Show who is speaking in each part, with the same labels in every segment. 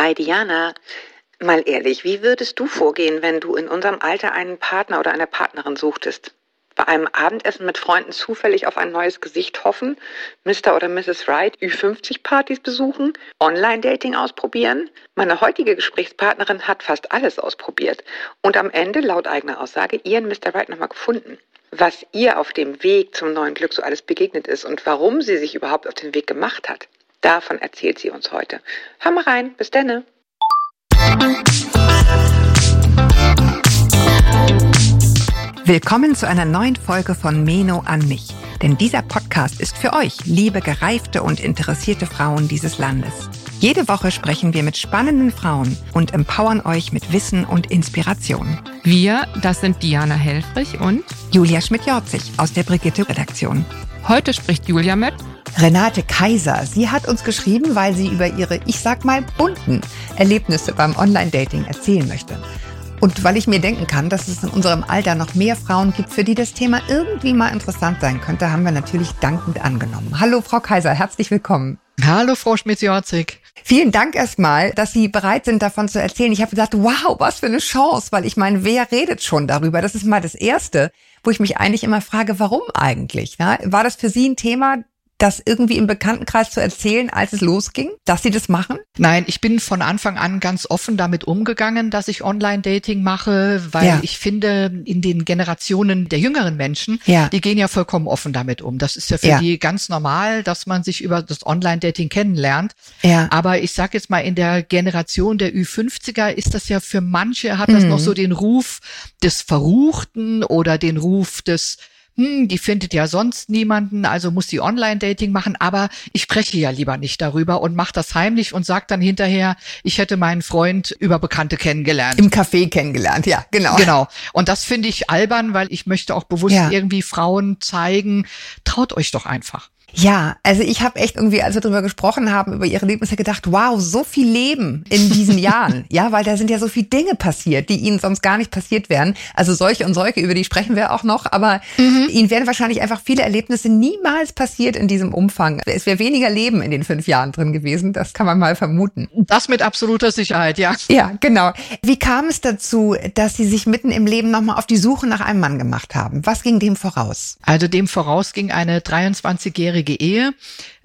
Speaker 1: Hi Diana. Mal ehrlich, wie würdest du vorgehen, wenn du in unserem Alter einen Partner oder eine Partnerin suchtest? Bei einem Abendessen mit Freunden zufällig auf ein neues Gesicht hoffen, Mr. oder Mrs. Right, Ü50-Partys besuchen, Online-Dating ausprobieren? Meine heutige Gesprächspartnerin hat fast alles ausprobiert und am Ende, laut eigener Aussage, ihren Mr. Right nochmal gefunden. Was ihr auf dem Weg zum neuen Glück so alles begegnet ist und warum sie sich überhaupt auf den Weg gemacht hat, davon erzählt sie uns heute. Hör mal rein, bis denne.
Speaker 2: Willkommen zu einer neuen Folge von Meno an mich. Denn dieser Podcast ist für euch, liebe gereifte und interessierte Frauen dieses Landes. Jede Woche sprechen wir mit spannenden Frauen und empowern euch mit Wissen und Inspiration.
Speaker 3: Wir, das sind Diana Helfrich und
Speaker 2: Julia Schmidt-Jorzig aus der Brigitte-Redaktion.
Speaker 3: Heute spricht Julia mit
Speaker 2: Renate Kaiser. Sie hat uns geschrieben, weil sie über ihre, ich sag mal, bunten Erlebnisse beim Online-Dating erzählen möchte. Und weil ich mir denken kann, dass es in unserem Alter noch mehr Frauen gibt, für die das Thema irgendwie mal interessant sein könnte, haben wir natürlich dankend angenommen. Hallo, Frau Kaiser, herzlich willkommen.
Speaker 4: Hallo, Frau Schmitz-Jorzig.
Speaker 2: Vielen Dank erstmal, dass Sie bereit sind, davon zu erzählen. Ich habe gedacht, wow, was für eine Chance, weil ich meine, wer redet schon darüber? Das ist mal das Erste, wo ich mich eigentlich immer frage, warum eigentlich? Ja? War das für Sie ein Thema, das irgendwie im Bekanntenkreis zu erzählen, als es losging, dass sie das machen?
Speaker 4: Nein, ich bin von Anfang an ganz offen damit umgegangen, dass ich Online-Dating mache, weil ja. ich finde, in den Generationen der jüngeren Menschen, ja. die gehen ja vollkommen offen damit um. Das ist ja für ja. die ganz normal, dass man sich über das Online-Dating kennenlernt. Ja. Aber ich sage jetzt mal, in der Generation der Ü50er ist das ja für manche, hat das mhm. noch so den Ruf des Verruchten oder den Ruf des hm, die findet ja sonst niemanden, also muss die Online-Dating machen, aber ich spreche ja lieber nicht darüber und mache das heimlich und sag dann hinterher, ich hätte meinen Freund über Bekannte kennengelernt.
Speaker 2: Im Café kennengelernt, ja, genau.
Speaker 4: Genau. Und das finde ich albern, weil ich möchte auch bewusst ja. irgendwie Frauen zeigen, traut euch doch einfach.
Speaker 2: Ja, also ich habe echt irgendwie, als wir darüber gesprochen haben, über ihre Lebnisse gedacht, wow, so viel Leben in diesen Jahren. Ja, weil da sind ja so viele Dinge passiert, die ihnen sonst gar nicht passiert wären. Also solche und solche, über die sprechen wir auch noch, aber mhm. ihnen wären wahrscheinlich einfach viele Erlebnisse niemals passiert in diesem Umfang. Es wäre weniger Leben in den fünf Jahren drin gewesen, das kann man mal vermuten.
Speaker 4: Das mit absoluter Sicherheit, ja.
Speaker 2: Ja, genau. Wie kam es dazu, dass Sie sich mitten im Leben nochmal auf die Suche nach einem Mann gemacht haben? Was ging dem voraus?
Speaker 4: Also dem voraus ging eine 23-jährige langjährige Ehe,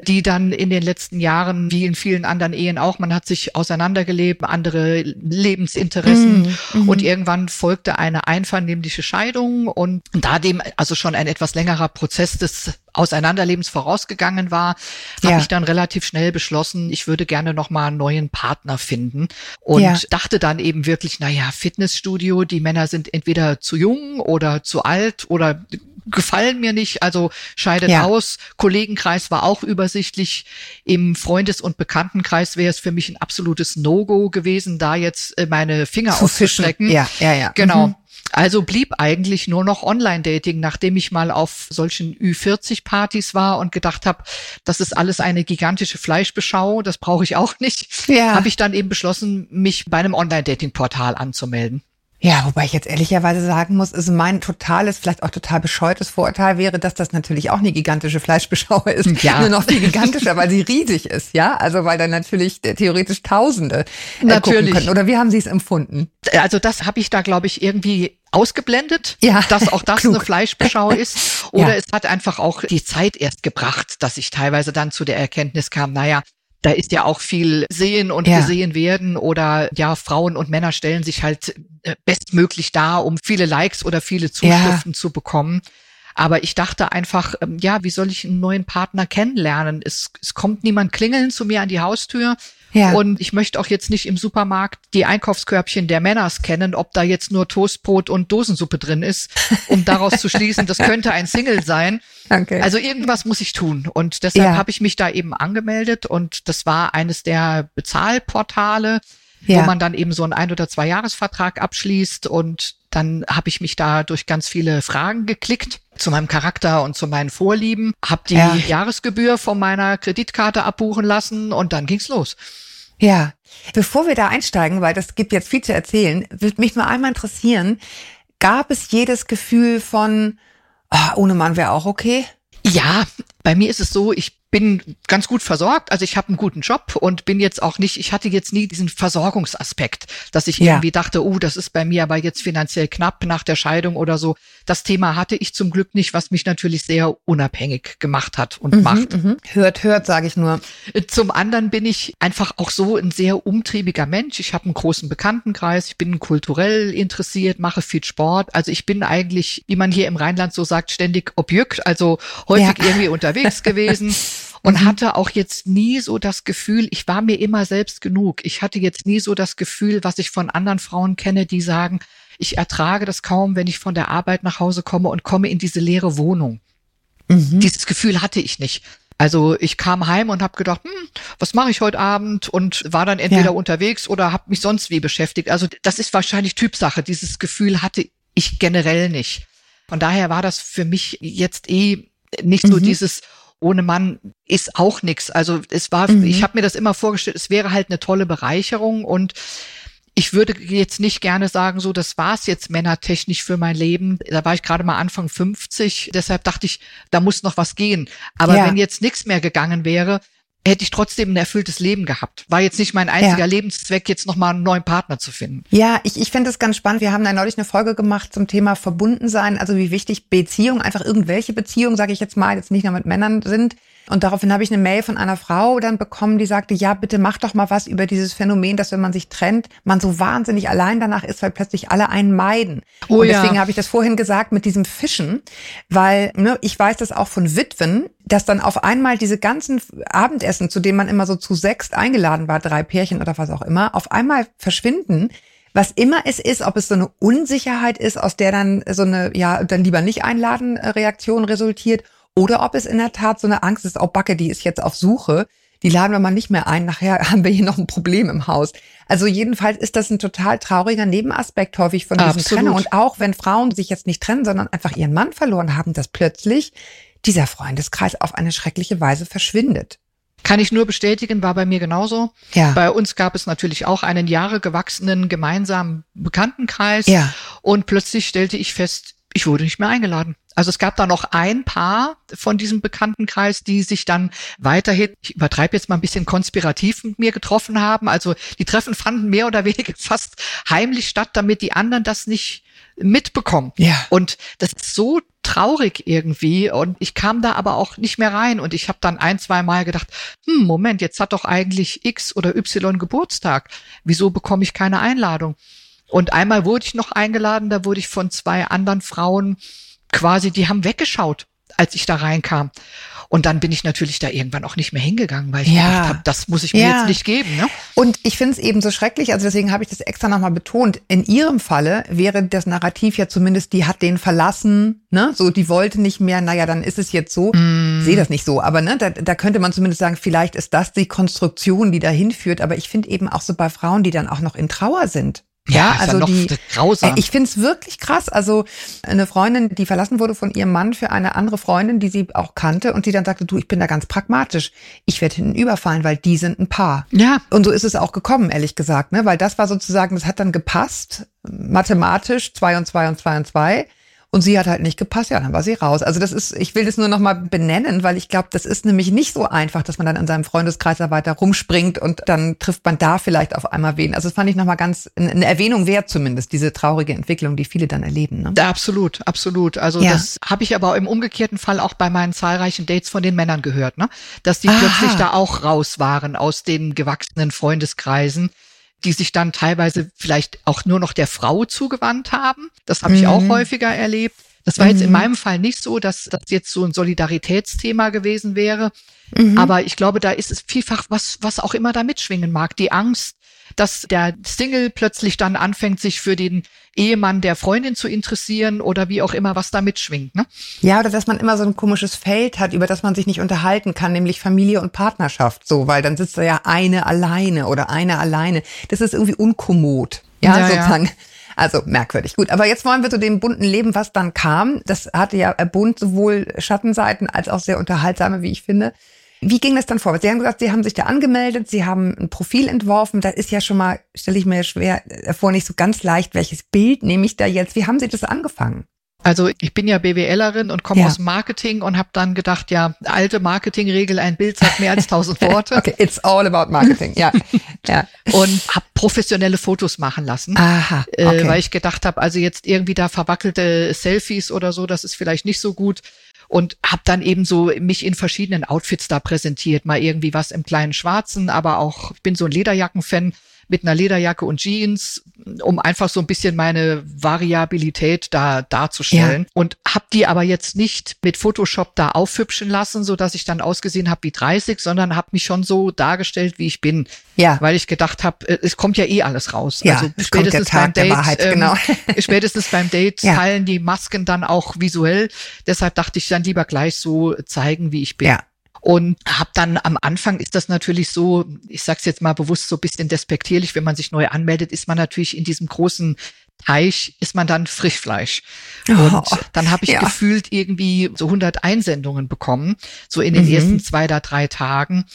Speaker 4: die dann in den letzten Jahren, wie in vielen anderen Ehen auch, man hat sich auseinandergelebt, andere Lebensinteressen mm, und irgendwann folgte eine einvernehmliche Scheidung und da dem also schon ein etwas längerer Prozess des Auseinanderlebens vorausgegangen war, ja. habe ich dann relativ schnell beschlossen, ich würde gerne noch mal einen neuen Partner finden und ja. dachte dann eben wirklich, na ja, Fitnessstudio, die Männer sind entweder zu jung oder zu alt oder gefallen mir nicht, also scheidet ja. aus. Kollegenkreis war auch übersichtlich. Im Freundes- und Bekanntenkreis wäre es für mich ein absolutes No-Go gewesen, da jetzt äh, meine Finger Zu auszustrecken.
Speaker 2: Ja, ja, ja.
Speaker 4: Genau. Mhm. Also blieb eigentlich nur noch Online-Dating, nachdem ich mal auf solchen Ü40-Partys war und gedacht habe, das ist alles eine gigantische Fleischbeschau, das brauche ich auch nicht. Ja. Habe ich dann eben beschlossen, mich bei einem Online-Dating-Portal anzumelden.
Speaker 2: Ja, wobei ich jetzt ehrlicherweise sagen muss, ist mein totales, vielleicht auch total bescheutes Vorurteil wäre, dass das natürlich auch eine gigantische Fleischbeschauer ist. Ja. Nur noch viel gigantischer, weil sie riesig ist, ja? Also weil da natürlich äh, theoretisch Tausende äh, natürlich. können. Oder wie haben Sie es empfunden?
Speaker 4: Also das habe ich da, glaube ich, irgendwie ausgeblendet, ja. dass auch das Klug. eine Fleischbeschau ist. Oder ja. es hat einfach auch die Zeit erst gebracht, dass ich teilweise dann zu der Erkenntnis kam, naja, da ist ja auch viel sehen und ja. gesehen werden oder ja, Frauen und Männer stellen sich halt äh, bestmöglich dar, um viele Likes oder viele Zuschriften ja. zu bekommen. Aber ich dachte einfach, ähm, ja, wie soll ich einen neuen Partner kennenlernen? Es, es kommt niemand klingeln zu mir an die Haustür. Ja. Und ich möchte auch jetzt nicht im Supermarkt die Einkaufskörbchen der Männer scannen, ob da jetzt nur Toastbrot und Dosensuppe drin ist, um daraus zu schließen, das könnte ein Single sein. Okay. Also irgendwas muss ich tun. Und deshalb ja. habe ich mich da eben angemeldet und das war eines der Bezahlportale, ja. wo man dann eben so einen ein- oder zwei Jahresvertrag abschließt und dann habe ich mich da durch ganz viele Fragen geklickt zu meinem Charakter und zu meinen Vorlieben, habe die ja. Jahresgebühr von meiner Kreditkarte abbuchen lassen und dann ging's los.
Speaker 2: Ja, bevor wir da einsteigen, weil das gibt jetzt viel zu erzählen, würde mich nur einmal interessieren, gab es jedes Gefühl von, oh, ohne Mann wäre auch okay?
Speaker 4: Ja, bei mir ist es so, ich bin ganz gut versorgt. Also ich habe einen guten Job und bin jetzt auch nicht, ich hatte jetzt nie diesen Versorgungsaspekt, dass ich ja. irgendwie dachte, oh, das ist bei mir aber jetzt finanziell knapp nach der Scheidung oder so. Das Thema hatte ich zum Glück nicht, was mich natürlich sehr unabhängig gemacht hat und mhm, macht. Mhm.
Speaker 2: Hört, hört, sage ich nur.
Speaker 4: Zum anderen bin ich einfach auch so ein sehr umtriebiger Mensch. Ich habe einen großen Bekanntenkreis, ich bin kulturell interessiert, mache viel Sport. Also ich bin eigentlich, wie man hier im Rheinland so sagt, ständig objekt, also häufig ja. irgendwie unterwegs gewesen. und mhm. hatte auch jetzt nie so das Gefühl, ich war mir immer selbst genug. Ich hatte jetzt nie so das Gefühl, was ich von anderen Frauen kenne, die sagen, ich ertrage das kaum, wenn ich von der Arbeit nach Hause komme und komme in diese leere Wohnung. Mhm. Dieses Gefühl hatte ich nicht. Also ich kam heim und habe gedacht, hm, was mache ich heute Abend und war dann entweder ja. unterwegs oder habe mich sonst wie beschäftigt. Also das ist wahrscheinlich Typsache. Dieses Gefühl hatte ich generell nicht. Von daher war das für mich jetzt eh nicht so mhm. dieses, ohne Mann ist auch nichts. Also es war, mhm. ich habe mir das immer vorgestellt, es wäre halt eine tolle Bereicherung und ich würde jetzt nicht gerne sagen, so, das war's jetzt männertechnisch für mein Leben. Da war ich gerade mal Anfang 50, deshalb dachte ich, da muss noch was gehen. Aber ja. wenn jetzt nichts mehr gegangen wäre, hätte ich trotzdem ein erfülltes Leben gehabt. War jetzt nicht mein einziger ja. Lebenszweck, jetzt nochmal einen neuen Partner zu finden.
Speaker 2: Ja, ich, ich finde das ganz spannend. Wir haben da neulich eine Folge gemacht zum Thema Verbundensein, also wie wichtig Beziehungen, einfach irgendwelche Beziehungen, sage ich jetzt mal, jetzt nicht nur mit Männern sind. Und daraufhin habe ich eine Mail von einer Frau dann bekommen, die sagte, ja, bitte mach doch mal was über dieses Phänomen, dass wenn man sich trennt, man so wahnsinnig allein danach ist, weil plötzlich alle einen meiden. Oh, und deswegen ja. habe ich das vorhin gesagt mit diesem Fischen, weil ne, ich weiß das auch von Witwen, dass dann auf einmal diese ganzen Abendessen, zu denen man immer so zu sechs eingeladen war, drei Pärchen oder was auch immer, auf einmal verschwinden was immer es ist, ob es so eine Unsicherheit ist, aus der dann so eine, ja, dann lieber nicht einladen Reaktion resultiert oder ob es in der Tat so eine Angst ist, oh Backe, die ist jetzt auf Suche, die laden wir mal nicht mehr ein, nachher haben wir hier noch ein Problem im Haus. Also jedenfalls ist das ein total trauriger Nebenaspekt häufig von diesem. Trennung. Und auch wenn Frauen sich jetzt nicht trennen, sondern einfach ihren Mann verloren haben, dass plötzlich dieser Freundeskreis auf eine schreckliche Weise verschwindet.
Speaker 4: Kann ich nur bestätigen, war bei mir genauso. Ja. Bei uns gab es natürlich auch einen Jahre gewachsenen gemeinsamen Bekanntenkreis. Ja. Und plötzlich stellte ich fest, ich wurde nicht mehr eingeladen. Also es gab da noch ein Paar von diesem Bekanntenkreis, die sich dann weiterhin, ich übertreibe jetzt mal ein bisschen konspirativ mit mir getroffen haben. Also die Treffen fanden mehr oder weniger fast heimlich statt, damit die anderen das nicht mitbekommen. Ja. Und das ist so traurig irgendwie. Und ich kam da aber auch nicht mehr rein. Und ich habe dann ein, zwei Mal gedacht, hm, Moment, jetzt hat doch eigentlich X oder Y Geburtstag. Wieso bekomme ich keine Einladung? Und einmal wurde ich noch eingeladen, da wurde ich von zwei anderen Frauen quasi, die haben weggeschaut, als ich da reinkam. Und dann bin ich natürlich da irgendwann auch nicht mehr hingegangen, weil ich ja. gedacht habe, das muss ich mir ja. jetzt nicht geben. Ne?
Speaker 2: Und ich finde es eben so schrecklich, also deswegen habe ich das extra nochmal betont. In ihrem Falle wäre das Narrativ ja zumindest, die hat den verlassen, ne? So, die wollte nicht mehr, naja, dann ist es jetzt so. Mm. Sehe das nicht so, aber ne, da, da könnte man zumindest sagen, vielleicht ist das die Konstruktion, die dahin führt. Aber ich finde eben auch so bei Frauen, die dann auch noch in Trauer sind. Ja, also die, grausam. ich finde es wirklich krass. Also eine Freundin, die verlassen wurde von ihrem Mann für eine andere Freundin, die sie auch kannte und die dann sagte, du, ich bin da ganz pragmatisch. Ich werde hinten überfallen, weil die sind ein Paar. Ja. Und so ist es auch gekommen, ehrlich gesagt, ne? Weil das war sozusagen, das hat dann gepasst, mathematisch, zwei und zwei und zwei und zwei. Und sie hat halt nicht gepasst, ja, dann war sie raus. Also das ist, ich will das nur nochmal benennen, weil ich glaube, das ist nämlich nicht so einfach, dass man dann in seinem Freundeskreis da weiter rumspringt und dann trifft man da vielleicht auf einmal wen. Also das fand ich nochmal ganz, eine Erwähnung wert zumindest, diese traurige Entwicklung, die viele dann erleben. Ne?
Speaker 4: Ja, absolut, absolut. Also ja. das habe ich aber im umgekehrten Fall auch bei meinen zahlreichen Dates von den Männern gehört, ne? dass die Aha. plötzlich da auch raus waren aus den gewachsenen Freundeskreisen die sich dann teilweise vielleicht auch nur noch der Frau zugewandt haben. Das habe ich auch mhm. häufiger erlebt. Das war mhm. jetzt in mhm. meinem Fall nicht so, dass das jetzt so ein Solidaritätsthema gewesen wäre. Mhm. Aber ich glaube, da ist es vielfach was, was auch immer da mitschwingen mag. Die Angst, dass der Single plötzlich dann anfängt, sich für den Ehemann der Freundin zu interessieren oder wie auch immer, was da mitschwingt. Ne?
Speaker 2: Ja, oder dass man immer so ein komisches Feld hat, über das man sich nicht unterhalten kann, nämlich Familie und Partnerschaft. So, weil dann sitzt da ja eine alleine oder eine alleine. Das ist irgendwie unkommod. Ja, ja sozusagen. Ja. Also merkwürdig. Gut, aber jetzt wollen wir zu dem bunten Leben, was dann kam. Das hatte ja bunt sowohl Schattenseiten als auch sehr unterhaltsame, wie ich finde. Wie ging das dann vor? Sie haben gesagt, Sie haben sich da angemeldet, Sie haben ein Profil entworfen. Da ist ja schon mal, stelle ich mir schwer vor, nicht so ganz leicht, welches Bild nehme ich da jetzt? Wie haben Sie das angefangen?
Speaker 4: Also ich bin ja BWLerin und komme ja. aus Marketing und habe dann gedacht, ja, alte Marketingregel, ein Bild sagt mehr als tausend Worte.
Speaker 2: okay, it's all about Marketing, ja.
Speaker 4: ja. Und habe professionelle Fotos machen lassen, Aha, äh, okay. äh, weil ich gedacht habe, also jetzt irgendwie da verwackelte Selfies oder so, das ist vielleicht nicht so gut und habe dann eben so mich in verschiedenen Outfits da präsentiert, mal irgendwie was im kleinen Schwarzen, aber auch ich bin so ein Lederjacken-Fan mit einer Lederjacke und Jeans, um einfach so ein bisschen meine Variabilität da darzustellen. Ja. Und habe die aber jetzt nicht mit Photoshop da aufhübschen lassen, so dass ich dann ausgesehen habe wie 30, sondern habe mich schon so dargestellt, wie ich bin. Ja. Weil ich gedacht habe, äh, es kommt ja eh alles raus.
Speaker 2: Ja, also spätestens beim Date, Wahrheit, ähm, genau.
Speaker 4: spätestens beim Date ja. teilen die Masken dann auch visuell. Deshalb dachte ich dann lieber gleich so zeigen, wie ich bin. Ja. Und habe dann am Anfang ist das natürlich so, ich sag's jetzt mal bewusst so bisschen despektierlich, wenn man sich neu anmeldet, ist man natürlich in diesem großen Teich ist man dann Frischfleisch. Und oh, dann habe ich ja. gefühlt irgendwie so 100 Einsendungen bekommen, so in den mhm. ersten zwei oder drei Tagen.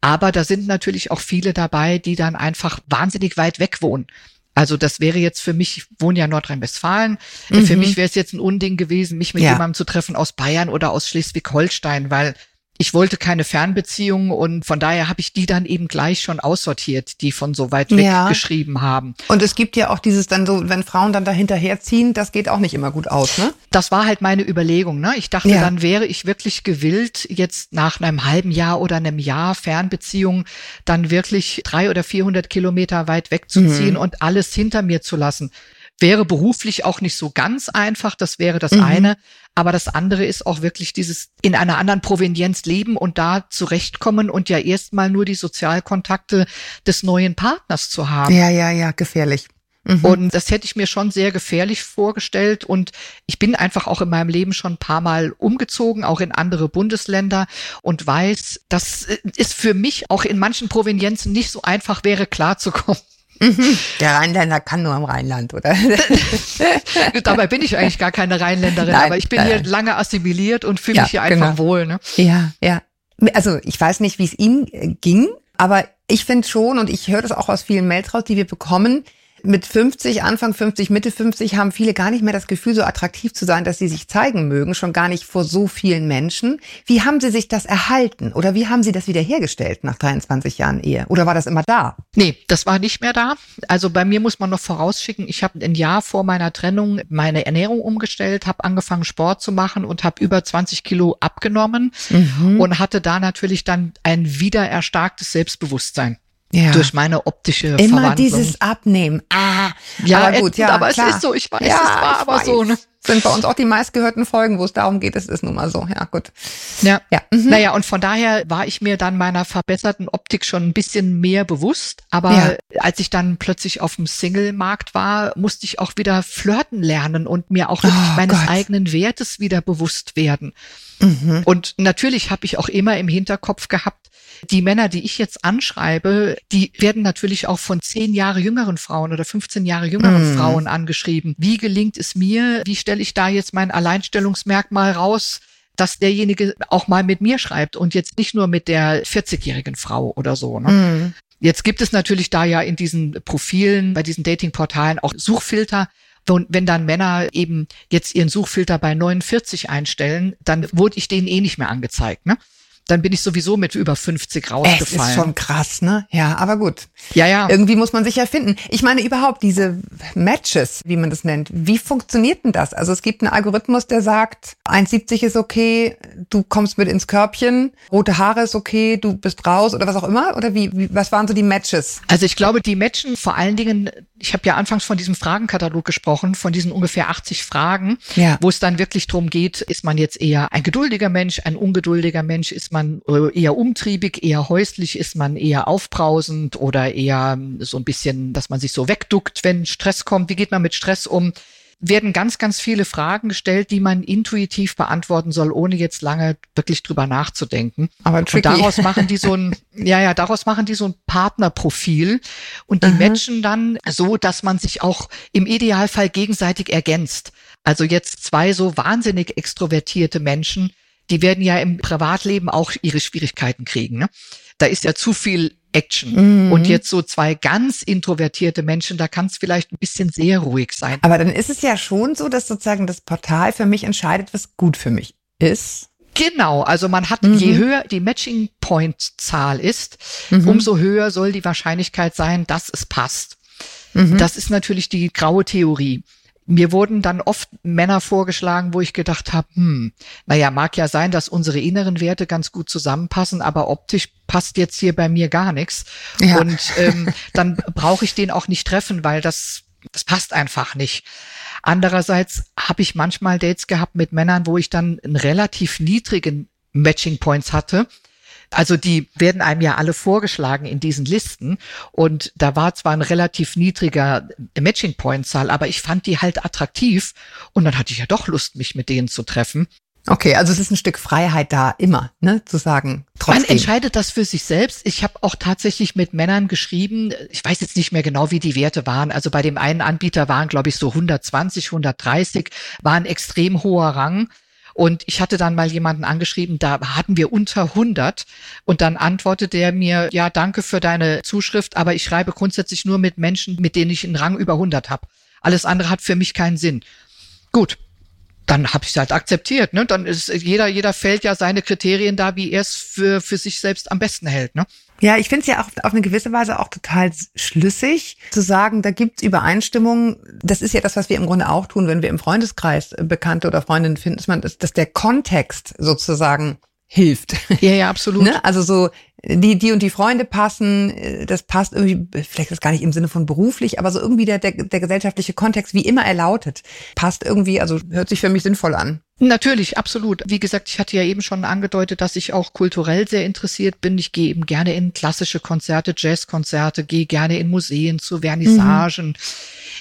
Speaker 4: Aber da sind natürlich auch viele dabei, die dann einfach wahnsinnig weit weg wohnen. Also das wäre jetzt für mich, ich wohne ja in Nordrhein-Westfalen, mhm. für mich wäre es jetzt ein Unding gewesen, mich mit ja. jemandem zu treffen aus Bayern oder aus Schleswig-Holstein, weil ich wollte keine Fernbeziehungen und von daher habe ich die dann eben gleich schon aussortiert, die von so weit weg ja. geschrieben haben.
Speaker 2: Und es gibt ja auch dieses dann so, wenn Frauen dann dahinterherziehen, das geht auch nicht immer gut aus, ne?
Speaker 4: Das war halt meine Überlegung, ne? Ich dachte, ja. dann wäre ich wirklich gewillt, jetzt nach einem halben Jahr oder einem Jahr Fernbeziehung dann wirklich drei oder vierhundert Kilometer weit wegzuziehen mhm. und alles hinter mir zu lassen. Wäre beruflich auch nicht so ganz einfach, das wäre das mhm. eine. Aber das andere ist auch wirklich dieses in einer anderen Provenienz leben und da zurechtkommen und ja erstmal nur die Sozialkontakte des neuen Partners zu haben.
Speaker 2: Ja, ja, ja, gefährlich.
Speaker 4: Mhm. Und das hätte ich mir schon sehr gefährlich vorgestellt. Und ich bin einfach auch in meinem Leben schon ein paar Mal umgezogen, auch in andere Bundesländer und weiß, dass es für mich auch in manchen Provenienzen nicht so einfach wäre, klarzukommen.
Speaker 2: Mhm. Der Rheinländer kann nur am Rheinland, oder?
Speaker 4: Dabei bin ich eigentlich gar keine Rheinländerin, Nein, aber ich bin hier lange assimiliert und fühle ja, mich hier einfach genau. wohl. Ne?
Speaker 2: Ja, ja. Also ich weiß nicht, wie es ihm äh, ging, aber ich finde schon, und ich höre das auch aus vielen Mails raus, die wir bekommen, mit 50, Anfang 50, Mitte 50 haben viele gar nicht mehr das Gefühl, so attraktiv zu sein, dass sie sich zeigen mögen, schon gar nicht vor so vielen Menschen. Wie haben Sie sich das erhalten oder wie haben Sie das wiederhergestellt nach 23 Jahren Ehe? Oder war das immer da?
Speaker 4: Nee, das war nicht mehr da. Also bei mir muss man noch vorausschicken, ich habe ein Jahr vor meiner Trennung meine Ernährung umgestellt, habe angefangen Sport zu machen und habe über 20 Kilo abgenommen mhm. und hatte da natürlich dann ein wiedererstarktes Selbstbewusstsein ja. durch meine optische
Speaker 2: Immer Verwandlung. dieses Abnehmen. Ah,
Speaker 4: ja, aber gut, ja, aber klar. es ist so, ich weiß, ja, es war aber weiß. so. Ne?
Speaker 2: Sind bei uns auch die meistgehörten Folgen, wo es darum geht, es ist nun mal so. Ja, gut.
Speaker 4: Ja. ja. Mhm. Naja, und von daher war ich mir dann meiner verbesserten Optik schon ein bisschen mehr bewusst. Aber ja. als ich dann plötzlich auf dem Single-Markt war, musste ich auch wieder flirten lernen und mir auch oh, meines Gott. eigenen Wertes wieder bewusst werden. Mhm. Und natürlich habe ich auch immer im Hinterkopf gehabt, die Männer, die ich jetzt anschreibe, die werden natürlich auch von zehn Jahre jüngeren Frauen oder 15 Jahre jüngeren mm. Frauen angeschrieben. Wie gelingt es mir? Wie stelle ich da jetzt mein Alleinstellungsmerkmal raus? dass derjenige auch mal mit mir schreibt und jetzt nicht nur mit der 40-jährigen Frau oder so. Ne? Mm. Jetzt gibt es natürlich da ja in diesen Profilen, bei diesen Datingportalen auch Suchfilter. Und wenn dann Männer eben jetzt ihren Suchfilter bei 49 einstellen, dann wurde ich denen eh nicht mehr angezeigt. Ne? Dann bin ich sowieso mit über 50 rausgefallen. Es
Speaker 2: ist schon krass, ne? Ja, aber gut.
Speaker 4: Ja, ja.
Speaker 2: Irgendwie muss man sich ja finden. Ich meine überhaupt diese Matches, wie man das nennt. Wie funktioniert denn das? Also es gibt einen Algorithmus, der sagt, 1,70 ist okay, du kommst mit ins Körbchen, rote Haare ist okay, du bist raus oder was auch immer? Oder wie, wie was waren so die Matches?
Speaker 4: Also ich glaube, die matchen vor allen Dingen ich habe ja anfangs von diesem Fragenkatalog gesprochen, von diesen ungefähr 80 Fragen, ja. wo es dann wirklich darum geht, ist man jetzt eher ein geduldiger Mensch, ein ungeduldiger Mensch, ist man äh, eher umtriebig, eher häuslich, ist man eher aufbrausend oder eher so ein bisschen, dass man sich so wegduckt, wenn Stress kommt, wie geht man mit Stress um? werden ganz, ganz viele Fragen gestellt, die man intuitiv beantworten soll, ohne jetzt lange wirklich drüber nachzudenken. Aber tricky. Und daraus machen die so ein, ja, ja, daraus machen die so ein Partnerprofil und die mhm. matchen dann so, dass man sich auch im Idealfall gegenseitig ergänzt. Also jetzt zwei so wahnsinnig extrovertierte Menschen, die werden ja im Privatleben auch ihre Schwierigkeiten kriegen. Ne? Da ist ja zu viel Action. Mhm. Und jetzt so zwei ganz introvertierte Menschen, da kann es vielleicht ein bisschen sehr ruhig sein.
Speaker 2: Aber dann ist es ja schon so, dass sozusagen das Portal für mich entscheidet, was gut für mich ist.
Speaker 4: Genau, also man hat, mhm. je höher die Matching Point Zahl ist, mhm. umso höher soll die Wahrscheinlichkeit sein, dass es passt. Mhm. Das ist natürlich die graue Theorie. Mir wurden dann oft Männer vorgeschlagen, wo ich gedacht habe, hm, naja, mag ja sein, dass unsere inneren Werte ganz gut zusammenpassen, aber optisch passt jetzt hier bei mir gar nichts. Ja. Und ähm, dann brauche ich den auch nicht treffen, weil das, das passt einfach nicht. Andererseits habe ich manchmal Dates gehabt mit Männern, wo ich dann einen relativ niedrigen Matching Points hatte also die werden einem ja alle vorgeschlagen in diesen Listen. Und da war zwar ein relativ niedriger Matching Point Zahl, aber ich fand die halt attraktiv. Und dann hatte ich ja doch Lust, mich mit denen zu treffen.
Speaker 2: Okay, also es ist ein Stück Freiheit da immer, ne, zu sagen. Trotzdem.
Speaker 4: Man entscheidet das für sich selbst. Ich habe auch tatsächlich mit Männern geschrieben. Ich weiß jetzt nicht mehr genau, wie die Werte waren. Also bei dem einen Anbieter waren, glaube ich, so 120, 130, war ein extrem hoher Rang. Und ich hatte dann mal jemanden angeschrieben, da hatten wir unter 100. Und dann antwortete er mir, ja, danke für deine Zuschrift, aber ich schreibe grundsätzlich nur mit Menschen, mit denen ich einen Rang über 100 habe. Alles andere hat für mich keinen Sinn. Gut, dann habe ich es halt akzeptiert. Ne? Dann ist jeder, jeder fällt ja seine Kriterien da, wie er es für, für sich selbst am besten hält. Ne?
Speaker 2: Ja, ich finde es ja auch auf eine gewisse Weise auch total schlüssig zu sagen, da gibt's Übereinstimmungen. Das ist ja das, was wir im Grunde auch tun, wenn wir im Freundeskreis äh, Bekannte oder Freundinnen finden, dass man, dass, dass der Kontext sozusagen hilft.
Speaker 4: Ja, ja, absolut.
Speaker 2: ne? Also so die, die und die Freunde passen, äh, das passt irgendwie, vielleicht ist gar nicht im Sinne von beruflich, aber so irgendwie der, der, der gesellschaftliche Kontext, wie immer er lautet, passt irgendwie, also hört sich für mich sinnvoll an.
Speaker 4: Natürlich, absolut. Wie gesagt, ich hatte ja eben schon angedeutet, dass ich auch kulturell sehr interessiert bin. Ich gehe eben gerne in klassische Konzerte, Jazzkonzerte, gehe gerne in Museen zu Vernissagen. Mhm.